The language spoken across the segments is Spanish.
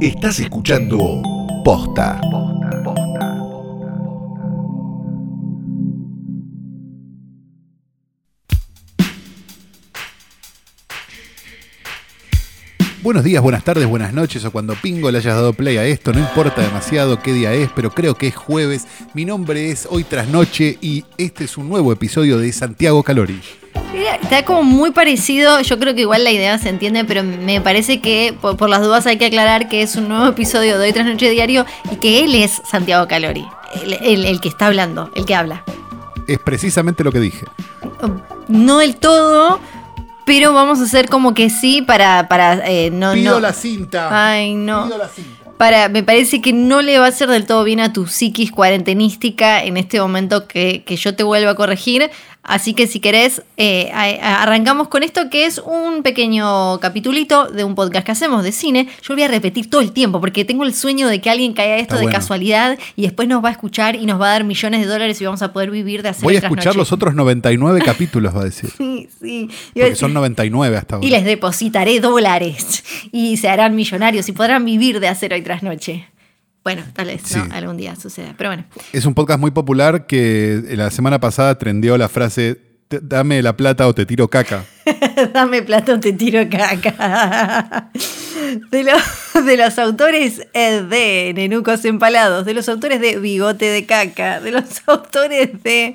Estás escuchando Posta. Buenos días, buenas tardes, buenas noches o cuando Pingo le hayas dado play a esto, no importa demasiado qué día es, pero creo que es jueves. Mi nombre es Hoy Tras Noche y este es un nuevo episodio de Santiago Calori. Mira, Está como muy parecido, yo creo que igual la idea se entiende, pero me parece que por, por las dudas hay que aclarar que es un nuevo episodio de Hoy Tras Noche Diario y que él es Santiago Calori, el, el- el que está hablando, el que habla. Es precisamente lo que dije. No del todo, pero vamos a hacer como que sí para, para eh, no, Pido no. la cinta. Ay, no. Pido la cinta. Para, me parece que no le va a hacer del todo bien a tu psiquis cuarentenística en este momento que, que yo te vuelva a corregir. Así que si querés, eh, arrancamos con esto que es un pequeño capitulito de un podcast que hacemos de cine. Yo lo voy a repetir todo el tiempo porque tengo el sueño de que alguien caiga esto Está de bueno. casualidad y después nos va a escuchar y nos va a dar millones de dólares y vamos a poder vivir de hacer Voy a escuchar noches. los otros 99 capítulos, va a decir. Sí, sí. Porque decir- son 99 hasta ahora. y les depositaré dólares y se harán millonarios y podrán vivir de hacer hoy tras noche. Bueno, tal vez ¿no? Sí. algún día suceda, pero bueno. Es un podcast muy popular que la semana pasada trendió la frase "Te- dame la plata o te tiro caca. Dame plata o te tiro caca. De, los- de los autores eh, de Nenucos Empalados, de los autores de Bigote de Caca, de los autores de.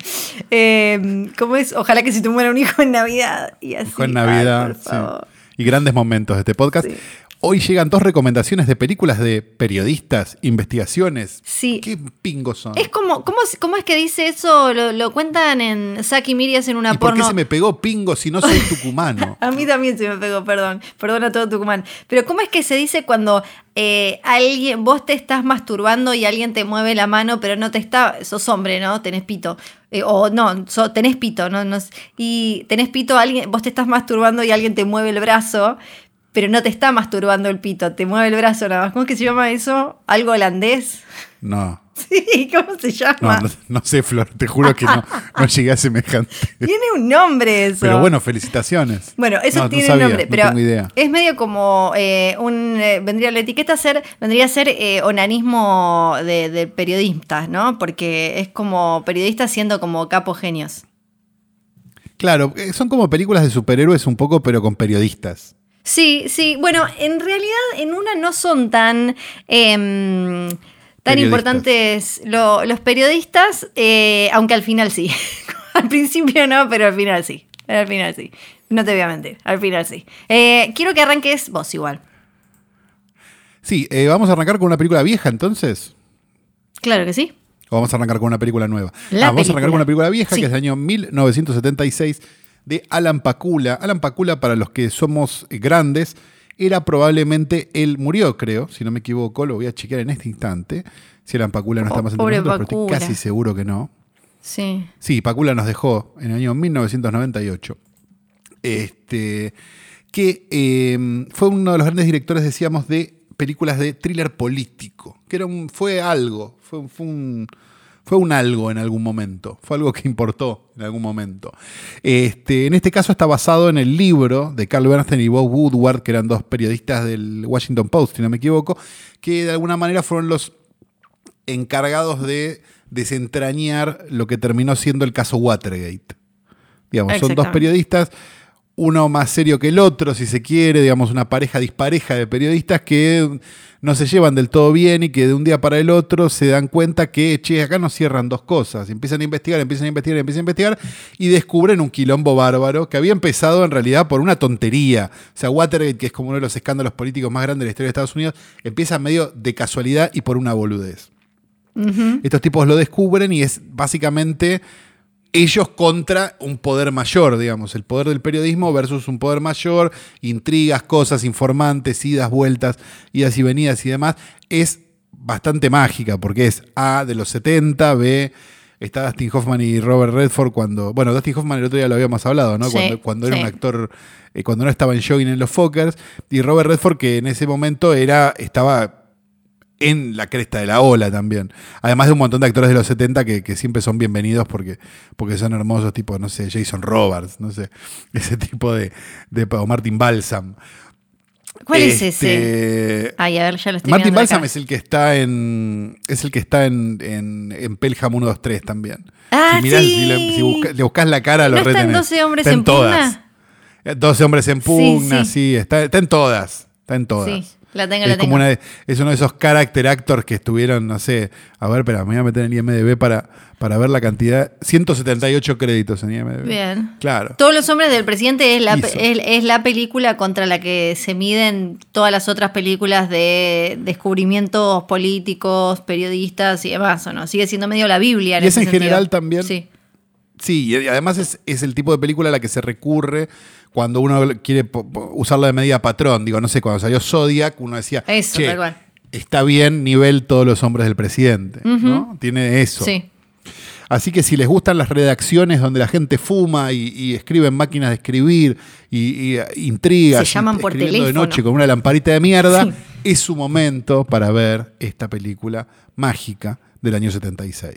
eh, ¿Cómo es? Ojalá que se te muera un hijo en Navidad. Y así. Fue en Ay, Navidad. por sí. favor. Y grandes momentos de este podcast. Sí. Hoy llegan dos recomendaciones de películas de periodistas, investigaciones. Sí. ¿Qué pingos son? Es como, ¿cómo, es- cómo es que dice eso? Lo, lo cuentan en Saki Mirias en una ¿Y por qué se me pegó pingo si no soy tucumano? A mí también se me pegó, perdón. Perdón a todo Tucumán. Pero ¿cómo es que se dice cuando eh, alguien, vos te estás masturbando y alguien te mueve la mano, pero no te está, sos hombre, ¿no? Tenés pito. Eh, o no, so- tenés pito, ¿no? no y tenés pito, alguien, vos te estás masturbando y alguien te mueve el brazo, pero no te está masturbando el pito, te mueve el brazo nada más. ¿Cómo es que se llama eso? ¿Algo holandés? No. Sí, ¿cómo se llama? no, no sé, Flor, te juro que no, no llegué a semejante. Tiene un nombre eso. Pero bueno, felicitaciones. Bueno, eso tiene sabía, nombre, no pero tengo idea. es medio como eh, un eh, vendría la etiqueta a ser vendría a ser eh, onanismo de, de periodistas, ¿no? Porque es como periodistas siendo como capos genios. Claro, son como películas de superhéroes un poco, pero con periodistas. Sí, sí. Bueno, en realidad en una no son tan em, tan importantes lo- los periodistas, eh, aunque al final sí. al principio no, pero al final sí. Al final sí. No te voy a mentir, al final sí. Eh, quiero que arranques vos igual. Sí, eh, vamos a arrancar con una película vieja entonces. Claro que sí. ¿O vamos a arrancar con una película nueva? La Ah, vamos a arrancar con una película vieja Sí. que es del año 1976 de Alan Pakula. Alan Pakula, para los que somos grandes, era probablemente, él murió, creo, si no me equivoco, lo voy a chequear en este instante, si Alan Pakula no está más entre nosotros, pero estoy casi seguro que no. Sí. Sí, Pakula nos dejó en el año 1998. Este, que eh, fue uno de los grandes directores, decíamos, de películas de thriller político. Que era un, fue algo, fue, fue un, fue un algo en algún momento. Fue algo que importó en algún momento. Este, en este caso está basado en el libro de Carl Bernstein y Bob Woodward, que eran dos periodistas del Washington Post, si no me equivoco, que de alguna manera fueron los encargados de desentrañar lo que terminó siendo el caso Watergate. Digamos, son dos periodistas, uno más serio que el otro, si se quiere, digamos, una pareja dispareja de periodistas que no se llevan del todo bien y que de un día para el otro se dan cuenta que, che, acá nos cierran dos cosas. Empiezan a investigar, empiezan a investigar, empiezan a investigar y descubren un quilombo bárbaro que había empezado en realidad por una tontería. O sea, Watergate, que es como uno de los escándalos políticos más grandes de la historia de Estados Unidos, empieza medio de casualidad y por una boludez. Estos tipos lo descubren y es básicamente ellos contra un poder mayor, digamos, el poder del periodismo versus un poder mayor, intrigas, cosas, informantes, idas, vueltas, idas y venidas y demás, es bastante mágica porque es A de los 70, B está Dustin Hoffman y Robert Redford cuando, bueno, Dustin Hoffman el otro día lo habíamos hablado, ¿no? Sí, cuando cuando era un actor, eh, cuando no estaba en Jogging en los Fockers, y Robert Redford que en ese momento era, estaba en la cresta de la ola también. Además de un montón de actores de los 70 que, que siempre son bienvenidos porque, porque son hermosos, tipo, no sé, Jason Roberts, no sé, ese tipo de, de o Martin Balsam. ¿Cuál es ese? Este, Ay, a ver, ya lo estoy Martin Balsam acá. es el que está en. Es el que está en, en, en Pelham 1, 2, 3 también. Ah, si mirás, sí. si, le, si busca- le buscas la cara, lo ¿No retenés. 12 hombres Está en todas. pugna? Eh, 12 hombres en pugna, sí. sí, está, está en todas. Está en todas. Sí, la tengo, es la como tengo. una de- es uno de esos character actors que estuvieron, no sé, a ver, espera, me voy a meter en IMDB para, para ver la cantidad. 178 créditos en IMDB. Bien. Claro. Todos los hombres del presidente es la, es, es la película contra la que se miden todas las otras películas de descubrimientos políticos, periodistas y demás, ¿o no? Sigue siendo medio la Biblia. En Y es ese en sentido. general también- Sí. Sí, y además es, es el tipo de película a la que se recurre cuando uno quiere usarla de medida patrón. Digo, no sé, cuando salió Zodiac, uno decía, Eso, "Che, tal cual. está bien nivel todos los hombres del presidente, ¿no? Tiene eso. Sí. Así que si les gustan las redacciones donde la gente fuma y, y escribe en máquinas de escribir y, y, eh, intrigas, Se llaman y por escribiendo de teléfono. noche con una lamparita de mierda, Sí. es su momento para ver esta película mágica del año 76.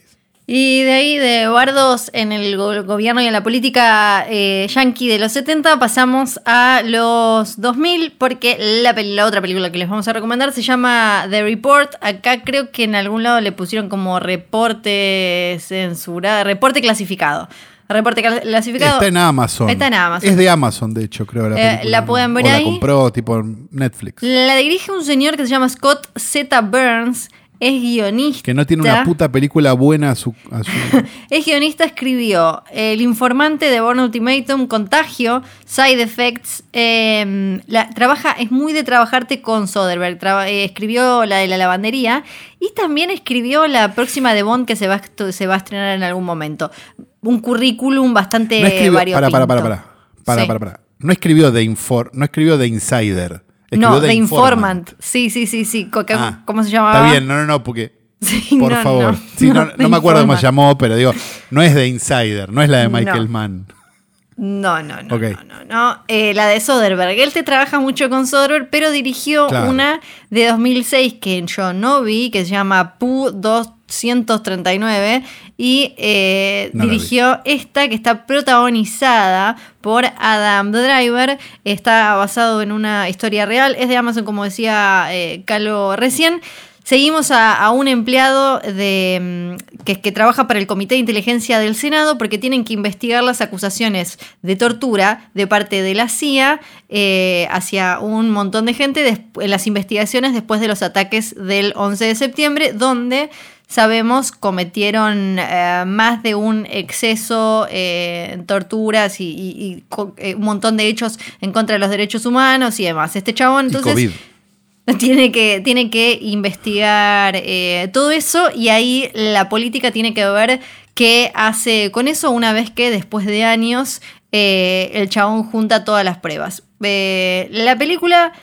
Y de ahí, de bardos en el go- gobierno y en la política eh, yankee de los 70, pasamos a los 2000, porque la, otra película que les vamos a recomendar se llama The Report. Acá creo que en algún lado le pusieron como reporte censurado, reporte clasificado. Reporte cla- clasificado. Está en Amazon. Está en Amazon. Es de Amazon, de hecho, creo. La, Eh, película, la pueden ver o ahí. La compró tipo Netflix. La dirige un señor que se llama Scott Z. Burns. Es guionista. Que no tiene una puta película buena a su. a su- Es guionista, escribió El informante de Born Ultimatum, Contagio, Side Effects. eh, la- trabaja, es muy de trabajarte con Soderbergh. Traba- eh, escribió la de la lavandería y también escribió la próxima de Bond que se va, a estu- se va a estrenar en algún momento. Un currículum bastante no escribió. Para, para, para, para. Para, Sí. para, para. No escribió de Infor, no escribió de Insider. Escribió No, The Informant. Sí, sí, sí, sí. Ah, ¿Cómo se llamaba? Está bien, no, no, no, porque. Sí, Por no, favor. no, Sí, me acuerdo cómo se llamó, pero digo, no es de Insider, no es la de Michael. Mann. No, no, no, Ok. no, no, no. Eh, la de Soderbergh. Él te trabaja mucho con Soderbergh, pero dirigió Claro. una de 2006 que yo no vi, que se llama PU 239, y eh, No dirigió esta que está protagonizada por Adam Driver. Está basado en una historia real. Es de Amazon, como decía eh, Calo recién. Seguimos a, a un empleado de, mm, que, que trabaja para el Comité de Inteligencia del Senado porque tienen que investigar las acusaciones de tortura de parte de la CIA eh, hacia un montón de gente en las investigaciones después de los ataques del 11 de septiembre, donde sabemos cometieron eh, más de un exceso, eh, torturas y, y- y co- eh, un montón de hechos en contra de los derechos humanos y demás. Este chabón entonces... y COVID. Tiene que, tiene que investigar eh, todo eso y ahí la política tiene que ver qué hace con eso una vez que después de años el chabón junta todas las pruebas. La película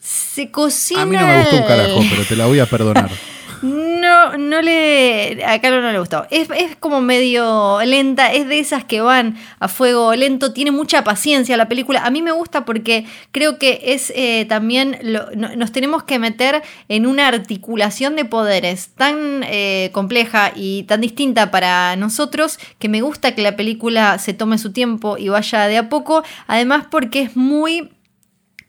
se cocina... A mí no me gustó un carajo, pero te la voy a perdonar. No, no le. A Carlos no le gustó. Es, es como medio lenta, es de esas que van a fuego lento, tiene mucha paciencia la película. A mí me gusta porque creo que es eh, también. nos tenemos que meter en una articulación de poderes tan eh, compleja y tan distinta para nosotros que me gusta que la película se tome su tiempo y vaya de a poco. Además, porque es muy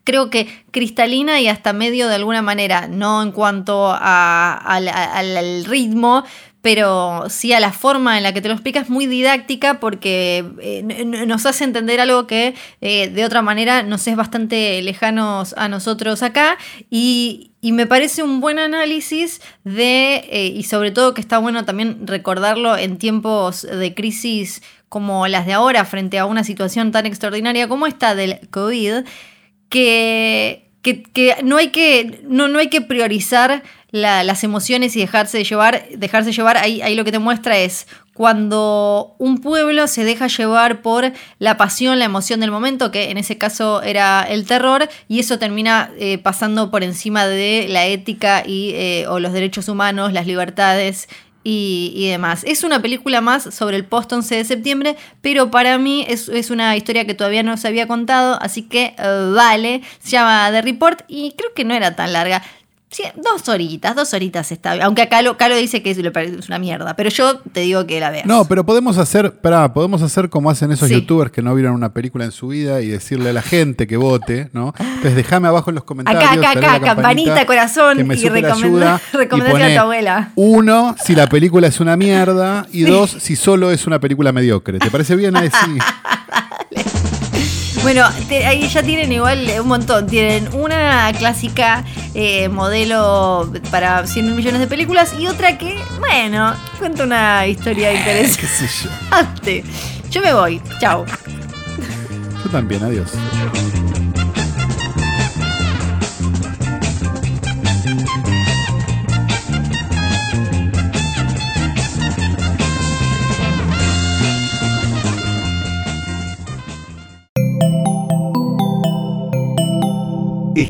creo que cristalina y hasta medio de alguna manera, no en cuanto a- al, ritmo, pero sí a la forma en la que te lo explicas, muy didáctica porque eh, nos hace entender algo que eh, de otra manera nos es bastante lejanos a nosotros acá. Y, y me parece un buen análisis de, eh, y sobre todo que está bueno también recordarlo en tiempos de crisis como las de ahora frente a una situación tan extraordinaria como esta del COVID, que, que, que no, hay que no, no hay que priorizar la- las emociones y dejarse llevar, dejarse llevar, ahí, ahí lo que te muestra es cuando un pueblo se deja llevar por la pasión, la emoción del momento, que en ese caso era el terror, y eso termina eh, pasando por encima de la ética y, eh, o los derechos humanos, las libertades y, y demás. Es una película más sobre el post 11 de septiembre, pero para mí es, es una historia que todavía no se había contado, así que eh, vale, se llama The Report y creo que no era tan larga. Sí, dos horitas, dos horitas está bien. Aunque acá lo, Calo dice que es, una mierda, pero yo te digo que la veas. No, pero podemos hacer, pará, podemos hacer como hacen esos Sí. youtubers que no vieron una película en su vida y decirle a la gente que vote, ¿no? Entonces déjame abajo en los comentarios. Acá, acá, acá, campanita, campanita, corazón que me y recomendá- a tu abuela. Uno, si la película es una mierda, y dos, si solo es una película mediocre. ¿Te parece bien? Ahí sí. Bueno, te- ahí ya tienen igual un montón. Tienen una clásica eh, modelo para 100 mil millones de películas y otra que, bueno, cuenta una historia ¿Qué interesante. Yo me voy. Chao. Yo también, adiós.